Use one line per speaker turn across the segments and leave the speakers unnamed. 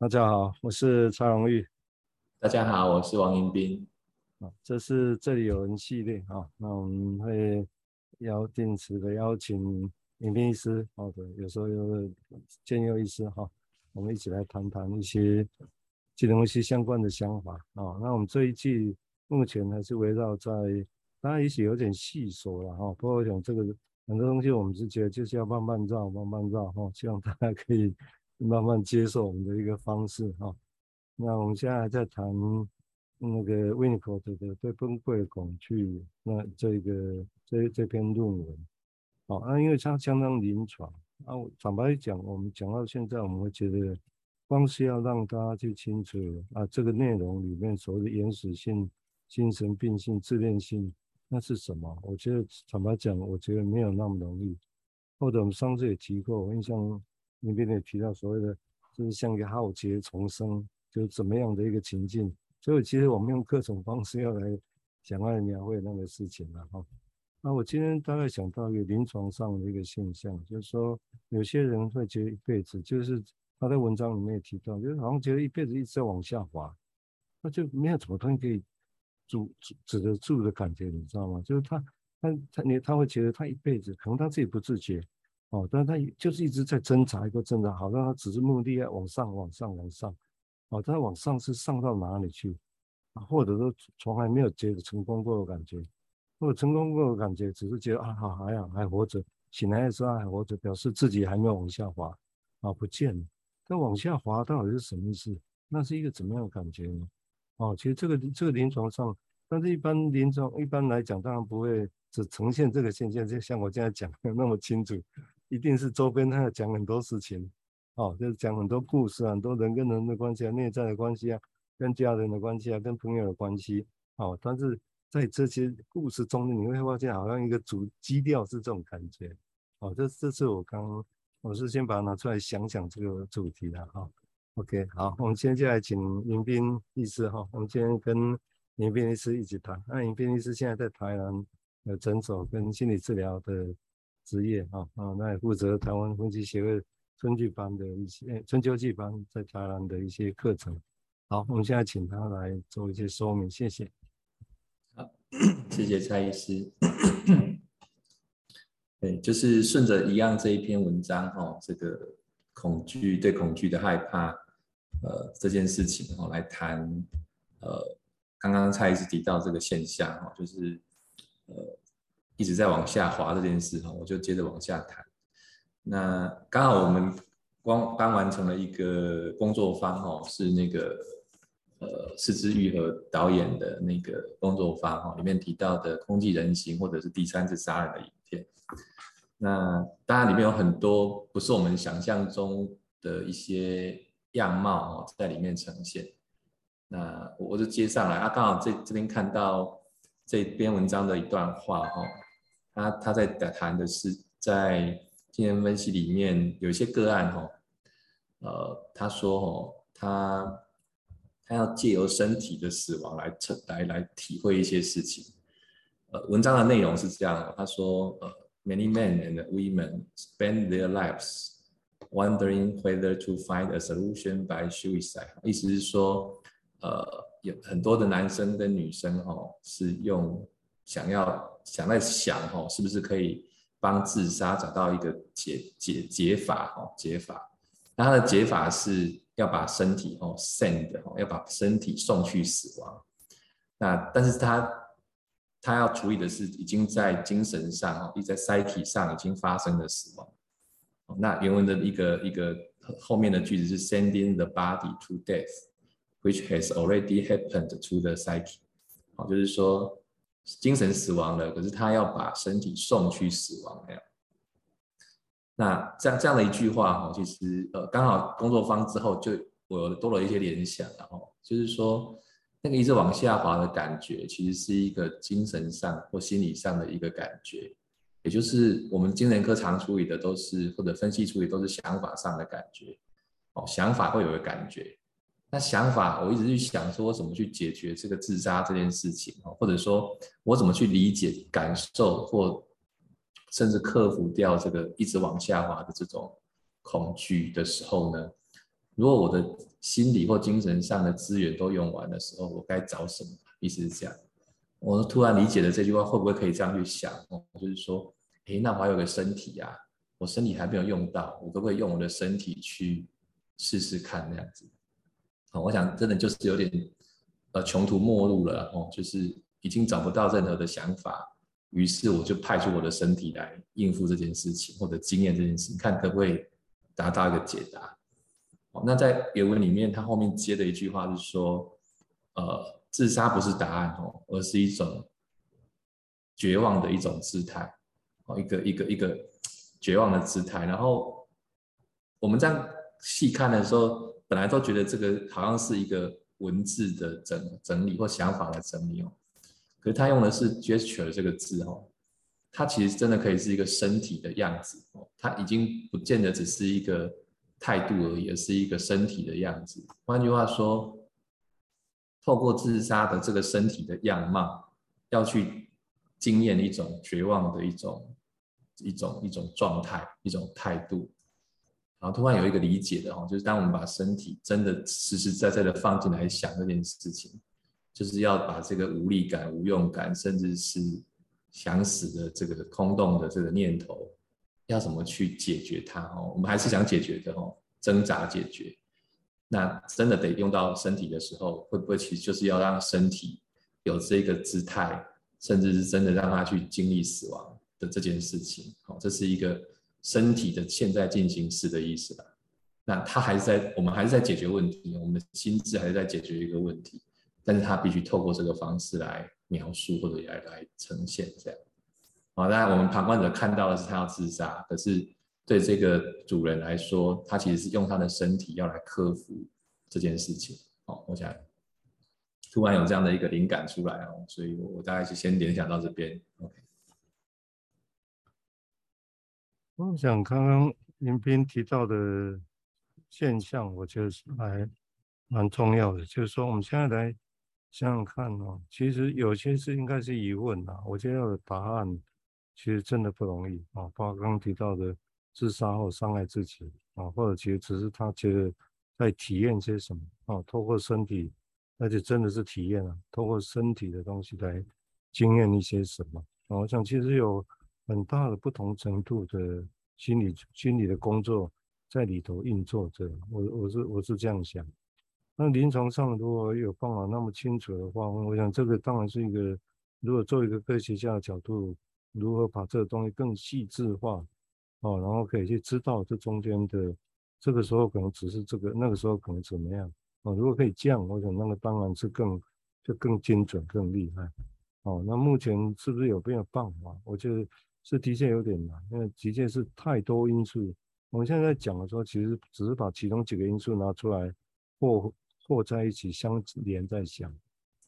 大家好，我是蔡荣玉。
大家好，我是王迎宾。
啊，这是这里有人系列啊，那我们会邀定时的邀请迎宾医师，好的，有时候有建佑医师哈，我们一起来谈谈一些金融系相关的想法啊。那我们这一季目前还是围绕在，当然也许有点细说了哈，不过我想这个很多东西我们是觉得就是要慢慢绕，慢慢绕哈，希望大家可以慢慢接受我们的一个方式哈。那我们现在还在谈那个 Winnicott 的对崩溃恐惧，那这个这这篇论文，好，那因为它相当临床啊，坦白讲，我们讲到现在，我们会觉得，光是要让大家去清楚啊，这个内容里面所谓的原始性、精神病性、自恋性，那是什么？我觉得坦白讲，我觉得没有那么容易。或者我们上次也提过，我印象里面也提到所谓的，就是像一个浩劫重生。就是怎么样的一个情境，所以其实我们用各种方式要来想要描绘那个事情了哈。那我今天大概想到一个临床上的一个现象，就是说有些人会觉得一辈子，就是他在文章里面也提到，就是好像觉得一辈子一直在往下滑，那就没有什么东西可以阻止得住的感觉，你知道吗？就是他他他你他会觉得他一辈子可能他自己不自觉哦，但他就是一直在挣扎一个挣扎，好像他只是目的要往上往上往上。哦，他往上是上到哪里去？或者说从来没有觉得成功过的感觉，或者成功过的感觉，只是觉得啊，好还好还活着，醒来的时候还活着，表示自己还没有往下滑啊，不见了。那往下滑到底是什么意思？那是一个怎么样的感觉呢？哦，其实这个这个临床上，但是一般临床一般来讲，当然不会只呈现这个现象，就像我现在讲的那么清楚，一定是周边他要讲很多事情。哦，就是讲很多故事啊，很多人跟人的关系啊，内在的关系啊，跟家人的关系啊，跟朋友的关系。哦，但是在这些故事中，你会发现好像一个主基调是这种感觉。哦，这这是我刚，我是先把它拿出来想想这个主题的哈。OK，好，我们现在来请迎宾律师哈。我们今天跟迎宾律师一起谈。那迎宾律师现在在台南有诊所跟心理治疗的职业啊啊，那也负责台湾分析协会。春季班的一些，春秋季班在台湾的一些课程。好，我们现在请他来做一些说明，谢谢。
好，谢谢蔡医师。对，就是顺着一样这一篇文章哦，这个恐惧对恐惧的害怕，呃，这件事情哦，来谈，呃，刚刚蔡医师提到这个现象哈，就是呃一直在往下滑这件事哈，我就接着往下谈。那刚好我们刚刚完成了一个工作坊哦，是那个呃是枝裕和导演的那个工作坊哈，里面提到的空继人形或者是第三次杀人的影片。那当然里面有很多不是我们想象中的一些样貌哦，在里面呈现。那我就接上来啊，刚好这这边看到这篇文章的一段话哈，他他在谈的是在。精神分析里面有一些个案哦，呃，他说哦，他他要借由身体的死亡来成来来体会一些事情。呃，文章的内容是这样，他说呃，many men and women spend their lives wondering whether to find a solution by suicide。意思是说，呃，有很多的男生跟女生哦，是用想要想在想哦，是不是可以。帮自杀找到一个解解解法哦，解法。那他的解法是要把身体哦 send 哦，要把身体送去死亡。那但是他他要处理的是已经在精神上哦，已在 psych 上已经发生的死亡。那原文的一个一个后面的句子是 sending the body to death，which has already happened to the psyche。哦，就是说。精神死亡了，可是他要把身体送去死亡那样。那这样这样的一句话哈，其实呃刚好工作方之后就我多了一些联想，然后就是说那个一直往下滑的感觉，其实是一个精神上或心理上的一个感觉，也就是我们精神科常处理的都是或者分析处理都是想法上的感觉，哦，想法会有个感觉。那想法，我一直去想说，我怎么去解决这个自杀这件事情，或者说我怎么去理解、感受，或甚至克服掉这个一直往下滑的这种恐惧的时候呢？如果我的心理或精神上的资源都用完的时候，我该找什么？意思是这样。我突然理解了这句话，会不会可以这样去想？哦，就是说，诶，那我还有个身体啊，我身体还没有用到，我可不可以用我的身体去试试看那样子？哦，我想真的就是有点呃穷途末路了哦，就是已经找不到任何的想法，于是我就派出我的身体来应付这件事情或者经验这件事情，看可不可以达到一个解答。哦，那在原文里面，他后面接的一句话是说，呃。自杀不是答案哦，而是一种绝望的一种姿态哦，一个一个一个绝望的姿态。然后我们这样细看的时候，本来都觉得这个好像是一个文字的整整理或想法的整理哦，可是他用的是 gesture 这个字哦，它其实真的可以是一个身体的样子哦，它已经不见得只是一个态度而已，而是一个身体的样子。换句话说。透过自杀的这个身体的样貌，要去经验一种绝望的一种一种一种状态，一种态度。然后突然有一个理解的哦，就是当我们把身体真的实实在在的放进来想这件事情，就是要把这个无力感、无用感，甚至是想死的这个空洞的这个念头，要怎么去解决它哦？我们还是想解决的哦，挣扎解决。那真的得用到身体的时候，会不会其实就是要让身体有这个姿态，甚至是真的让他去经历死亡的这件事情？好，这是一个身体的现在进行式的意思吧？那他还是在，我们还是在解决问题，我们的心智还是在解决一个问题，但是他必须透过这个方式来描述或者来来呈现这样。好，当然我们旁观者看到的是他要自杀，可是。对这个主人来说，他其实是用他的身体要来克服这件事情。好，我想突然有这样的一个灵感出来哦，所以我大概是先联想到这边。OK。
我想刚刚林斌提到的现象，我觉得是还蛮重要的，就是说我们现在来想想看哦，其实有些事应该是疑问啊，我觉得要有答案，其实真的不容易啊，包括刚刚提到的。自杀或伤害自己啊，或者其实只是他觉得在体验些什么啊，透过身体，而且真的是体验啊，透过身体的东西来经验一些什么啊。我想其实有很大的不同程度的心理心理的工作在里头运作着。我我是我是这样想。那临床上如果有办法那么清楚的话，我想这个当然是一个，如果做一个科学家的角度，如何把这个东西更细致化。哦，然后可以去知道这中间的，这个时候可能只是这个，那个时候可能怎么样？哦，如果可以这样，我想那个当然是更就更精准、更厉害。哦，那目前是不是有没有办法？我觉得是的确有点难，因为的确是太多因素。我们现在在讲的时候，其实只是把其中几个因素拿出来或或在一起相连在想。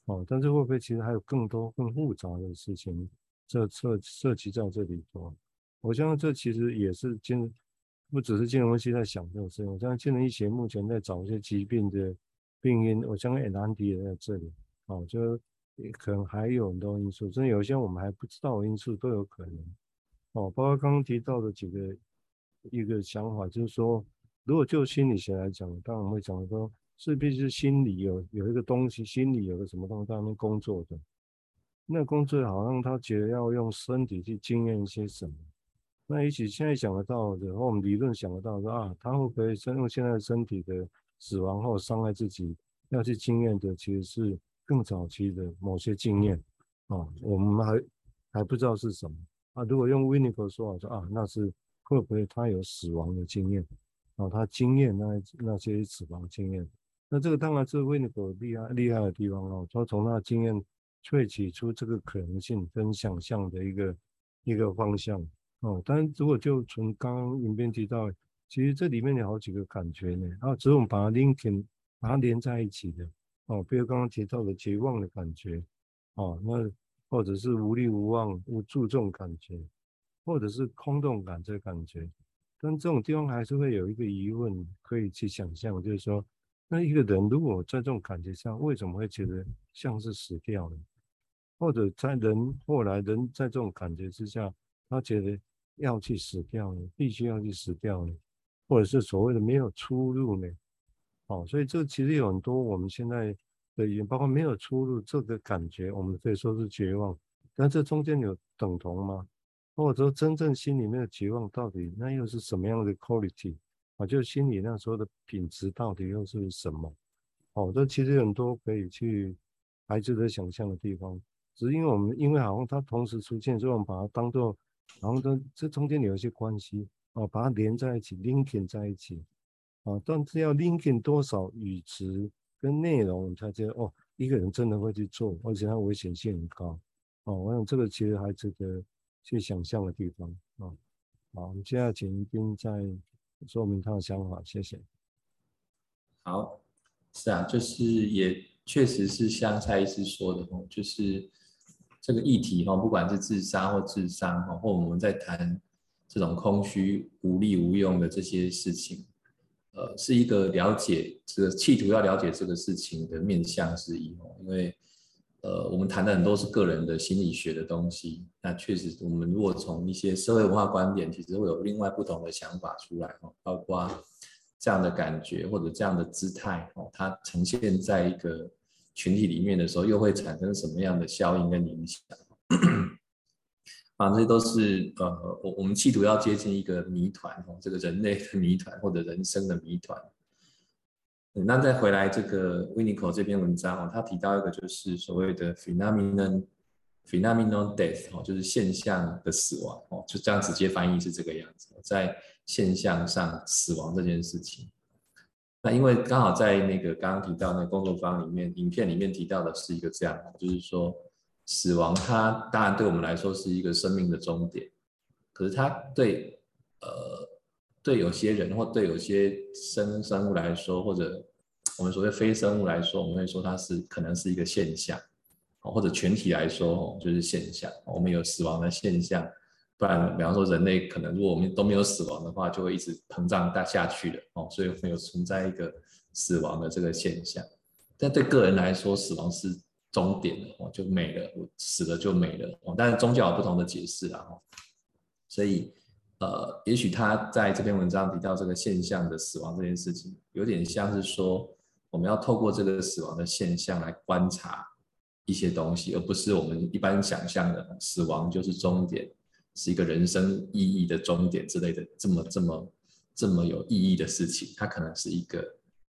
哦，但是会不会其实还有更多更复杂的事情这涉涉及在这里头？我相信这其实也是金，不只是金融分析在想这种事情。我相信金融医学目前在找一些疾病的病因，我相信也难题也在这里。哦，就可能还有很多因素，甚至有些我们还不知道的因素都有可能。哦，包括刚刚提到的几个一个想法，就是说，如果就心理学来讲，当然会讲说，是必须心理有有一个东西，心理有个什么东西在那边工作的，那工作好像他觉得要用身体去经验一些什么。那也许现在想得到的，和我们理论想得到的啊，他会不会用现在身体的死亡后伤害自己，要去经验的，其实是更早期的某些经验啊，我们还还不知道是什么啊。如果用 w i n n i c o 说法说啊，那是会不会他有死亡的经验啊？他经验那那些死亡经验，那这个当然是 w i n n i c o 厉害厉害的地方哦，他从他的经验萃取出这个可能性跟想象的一个一个方向。哦，但是如果就从刚刚影片提到，其实这里面有好几个感觉呢。啊，只是我们把它 linking，把它连在一起的。哦，比如刚刚提到的绝望的感觉，哦，那或者是无力无望、无助这种感觉，或者是空洞感这个感觉。但这种地方还是会有一个疑问可以去想象，就是说，那一个人如果在这种感觉上，为什么会觉得像是死掉了？或者在人后来人在这种感觉之下，他觉得。要去死掉呢？必须要去死掉呢？或者是所谓的没有出路呢？哦，所以这其实有很多我们现在的语言，包括没有出路这个感觉，我们可以说是绝望。但这中间有等同吗？或者说真正心里面的绝望到底那又是什么样的 quality 啊？就心里那时候的品质到底又是什么？哦，这其实很多可以去孩子的想象的地方。只是因为我们因为好像它同时出现，所以我们把它当做，然后这这中间有一些关系哦，把它连在一起，linking 在一起啊。但是要 linking 多少语词跟内容，才觉得哦，一个人真的会去做，而且它危险性很高哦。我想这个其实还值得去想象的地方啊。好，我们接下来请宜彬再说明他的想法，谢谢。
好。是啊，就是也确实是像蔡医师说的哦，就是这个议题哈，不管是自杀或自伤哈，或我们在谈这种空虚、无力、无用的这些事情，呃，是一个了解这个企图要了解这个事情的面向之一哦。因为呃，我们谈的很多是个人的心理学的东西，那确实我们如果从一些社会文化观点，其实会有另外不同的想法出来哦，包括。这样的感觉或者这样的姿态哦，它呈现在一个群体里面的时候，又会产生什么样的效应跟影响？啊，这都是呃，我我们企图要接近一个谜团哦，这个人类的谜团或者人生的谜团。那再回来这个 Winnico 这篇文章哦，他提到一个就是所谓的 phenomenon phenomenal death 哦，就是现象的死亡哦，就这样直接翻译是这个样子，在。现象上死亡这件事情，那因为刚好在那个刚刚提到那个工作坊里面，影片里面提到的是一个这样，就是说死亡它当然对我们来说是一个生命的终点，可是它对呃对有些人或对有些生生物来说，或者我们所谓非生物来说，我们会说它是可能是一个现象，或者全体来说就是现象，我们有死亡的现象。不然，比方说人类可能，如果我们都没有死亡的话，就会一直膨胀大下去的哦，所以会有存在一个死亡的这个现象。但对个人来说，死亡是终点的哦，就没了，我死了就没了哦。但是宗教有不同的解释啊，所以呃，也许他在这篇文章提到这个现象的死亡这件事情，有点像是说，我们要透过这个死亡的现象来观察一些东西，而不是我们一般想象的死亡就是终点。是一个人生意义的终点之类的，这么这么这么有意义的事情，它可能是一个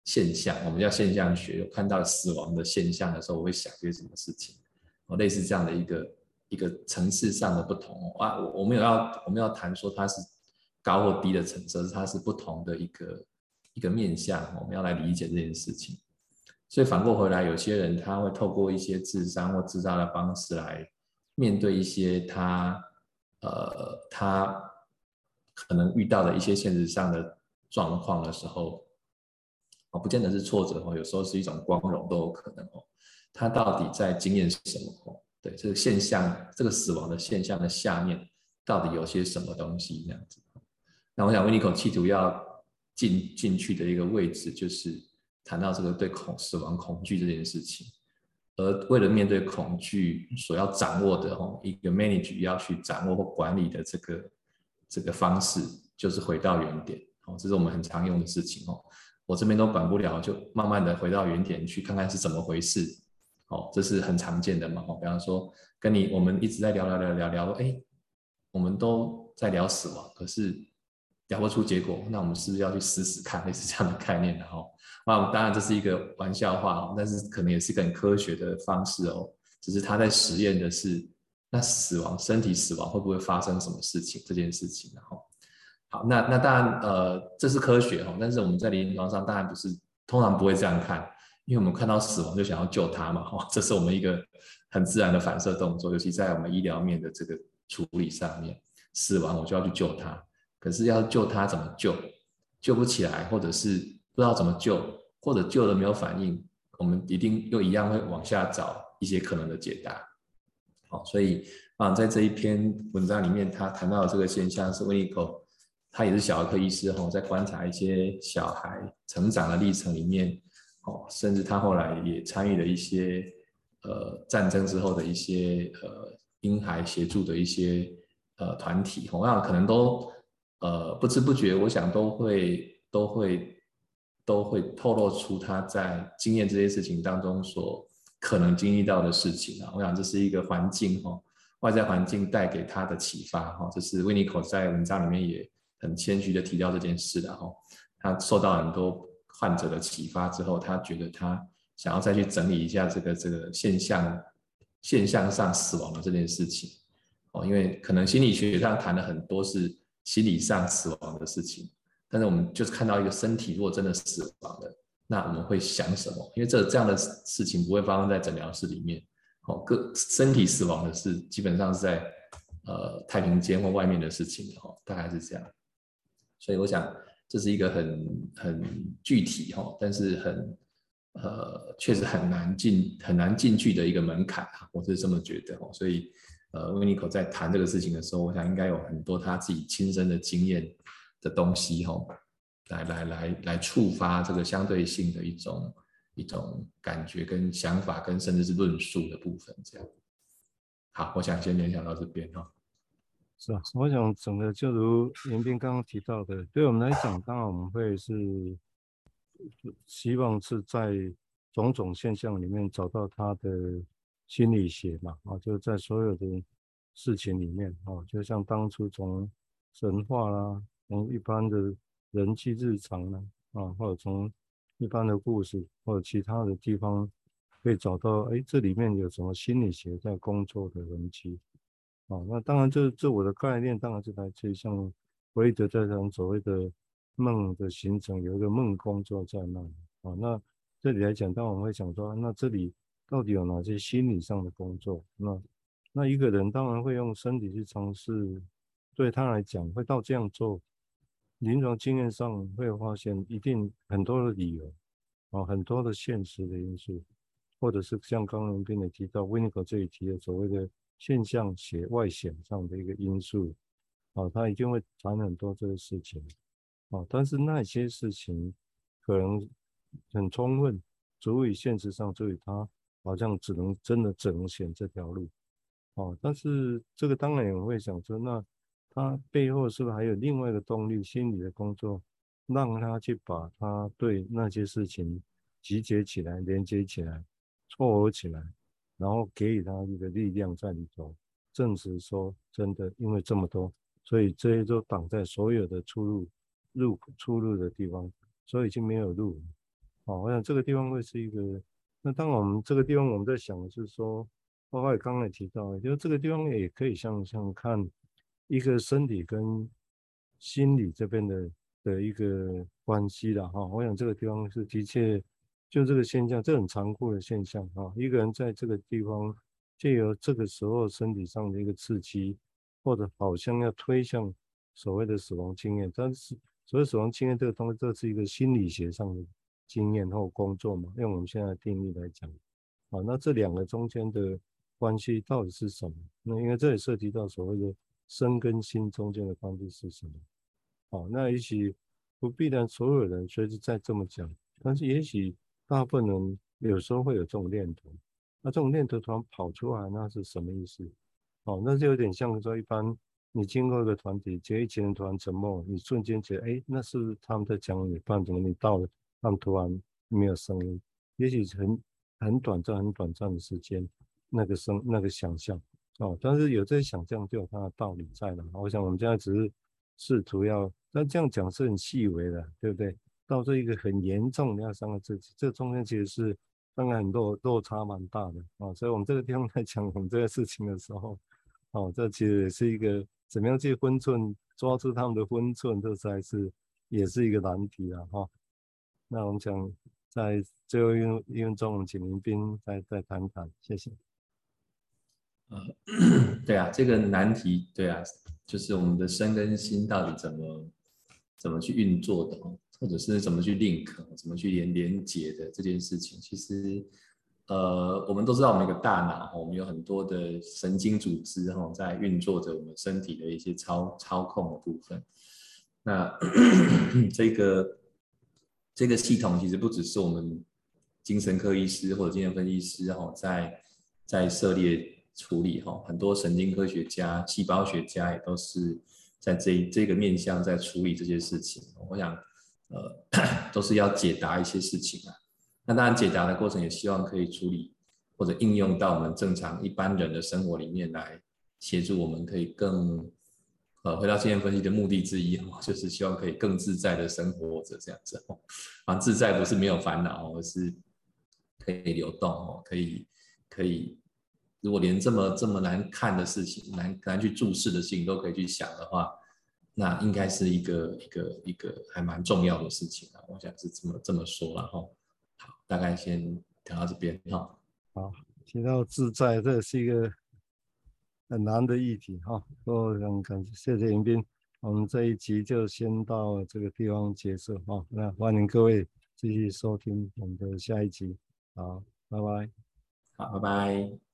现象。我们叫现象学，有看到死亡的现象的时候，我会想些什么事情？哦，类似这样的一个一个层次上的不同啊。我我们有要我们要谈说它是高或低的层次，它是不同的一个一个面向，我们要来理解这件事情。所以反过回来，有些人他会透过一些自伤或自杀的方式来面对一些他。呃，他可能遇到的一些现实上的状况的时候，哦，不见得是挫折哦，有时候是一种光荣都有可能哦。他到底在经验什么？哦，对，这个现象，这个死亡的现象的下面到底有些什么东西？这样子。那我想，Winnicott 企图要进进去的一个位置，就是谈到这个对恐死亡恐惧这件事情。而为了面对恐惧，所要掌握的哦，一个 manage 要去掌握或管理的这个这个方式，就是回到原点哦，这是我们很常用的事情哦。我这边都管不了，就慢慢的回到原点去看看是怎么回事哦，这是很常见的嘛哦。比方说，跟你我们一直在聊聊聊聊聊，哎，我们都在聊死亡，可是聊不出结果，那我们是不是要去试试看，类似这样的概念的哈？那，当然这是一个玩笑话，但是可能也是一个很科学的方式哦。只是他在实验的是，那死亡、身体死亡会不会发生什么事情这件事情，然后，好，那那当然，呃，这是科学哦。但是我们在临床上当然不是，通常不会这样看，因为我们看到死亡就想要救他嘛，哈，这是我们一个很自然的反射动作，尤其在我们医疗面的这个处理上面，死亡我就要去救他。可是要救他怎么救？救不起来，或者是。不知道怎么救，或者救了没有反应，我们一定又一样会往下找一些可能的解答。好，所以啊，在这一篇文章里面，他谈到的这个现象是维克他也是小儿科医师哈，在观察一些小孩成长的历程里面，哦，甚至他后来也参与了一些呃战争之后的一些呃婴孩协助的一些呃团体，同样可能都呃不知不觉，我想都会都会。都会透露出他在经验这些事情当中所可能经历到的事情啊。我想这是一个环境哈，外在环境带给他的启发哈。这是 Winnicott 在文章里面也很谦虚的提到这件事的哈。他受到很多患者的启发之后，他觉得他想要再去整理一下这个这个现象现象上死亡的这件事情哦，因为可能心理学上谈了很多是心理上死亡的事情。但是我们就是看到一个身体如果真的死亡了，那我们会想什么？因为这这样的事情不会发生在诊疗室里面，哦，个身体死亡的事基本上是在呃太平间或外面的事情，哦，大概是这样。所以我想这是一个很很具体哈，但是很呃确实很难进很难进去的一个门槛啊，我是这么觉得哦。所以呃，Winnicott 在谈这个事情的时候，我想应该有很多他自己亲身的经验。的东西哈，来来来来触发这个相对性的一种一种感觉跟想法跟甚至是论述的部分，这样。好，我想先联想到这边哈。
是啊，我想整个就如严斌刚刚提到的，对我们来讲，当然我们会是希望是在种种现象里面找到他的心理学嘛，啊，就是在所有的事情里面，啊，就像当初从神话啦。从一般的人际日常呢，啊，或者从一般的故事或者其他的地方，可以找到，哎，这里面有什么心理学在工作的痕迹，啊，那当然这这我的概念当然是来自于像弗洛德在讲所谓的梦的形成，有一个梦工作在那里，啊，那这里来讲，当然我们会想说，那这里到底有哪些心理上的工作？那那一个人当然会用身体去尝试，对他来讲会到这样做。临床经验上会发现，一定很多的理由，啊，很多的现实的因素，或者是像刚刚跟你提到 w i n n i c o 这里提的所谓的现象学外显上的一个因素，啊，他一定会谈很多这个事情，啊，但是那些事情可能很充分，足以现实上，所以他好像只能真的只能选这条路，啊，但是这个当然也会想说那。他背后是不是还有另外一个动力？心理的工作，让他去把他对那些事情集结起来、连接起来、撮合起来，然后给予他一个力量在里头，证实说真的，因为这么多，所以这些都挡在所有的出入、入出入的地方，所以已经没有路。好，我想这个地方会是一个。那当我们这个地方我们在想的是说，包括刚才提到，就是这个地方也可以像像看。一个身体跟心理这边的的一个关系了哈，我想这个地方是的确就这个现象，这很残酷的现象哈。一个人在这个地方借由这个时候身体上的一个刺激，或者好像要推向所谓的死亡经验，但是所谓死亡经验这个东西，这是一个心理学上的经验或工作嘛？用我们现在的定义来讲，好，那这两个中间的关系到底是什么？那因为这里涉及到所谓的。身跟心中间的关系是什么？好，那也许不必然所有人随时在这么讲，但是也许大部分人有时候会有这种念头。那这种念头突然跑出来，那是什么意思？哦，那就有点像说，一般你经过一个团体，结一群人突然沉默，你瞬间觉得，哎，那是是他们在讲你？不然怎么你到了，他们突然没有声音？也许很很短暂、很短暂的时间，那个声、那个想象。哦，但是有这些想象就有它的道理在了。我想我们现在只是试图要，那这样讲是很细微的，对不对？到这一个很严重的要伤害自己，这中间其实是当然很落落差蛮大的啊。所以我们这个地方在讲我们这个事情的时候，哦，这其实也是一个怎么样去分寸，抓住他们的分寸，这才是也是一个难题啊。哈，那我们想在最后一分一分钟，我们请林斌再再谈谈，谢谢。
呃，对啊，这个难题，对啊，就是我们的身跟心到底怎么怎么去运作的，或者是怎么去 link，怎么去连连接的这件事情，其实，呃，我们都知道，我们一个大脑，我们有很多的神经组织哈，在运作着我们身体的一些操操控的部分。那 这个这个系统其实不只是我们精神科医师或者精神分析师哈，在在涉猎。处理哈，很多神经科学家、细胞学家也都是在这这个面向在处理这些事情。我想，呃，都是要解答一些事情啊。那当然，解答的过程也希望可以处理或者应用到我们正常一般人的生活里面来，协助我们可以更呃，回到经验分析的目的之一哦，就是希望可以更自在的生活着这样子。啊，自在不是没有烦恼，而是可以流动哦，可以可以，如果连这么这么难看的事情、难难去注视的事情都可以去想的话。那应该是一个一个一个还蛮重要的事情啊，我想是这么这么说了哈。好，大概先讲到这边哈。
好，提到自在，这是一个很难的议题哈。我很感谢谢迎宾，我们这一集就先到这个地方结束哈。那欢迎各位继续收听我们的下一集。好，拜拜。
好，拜拜。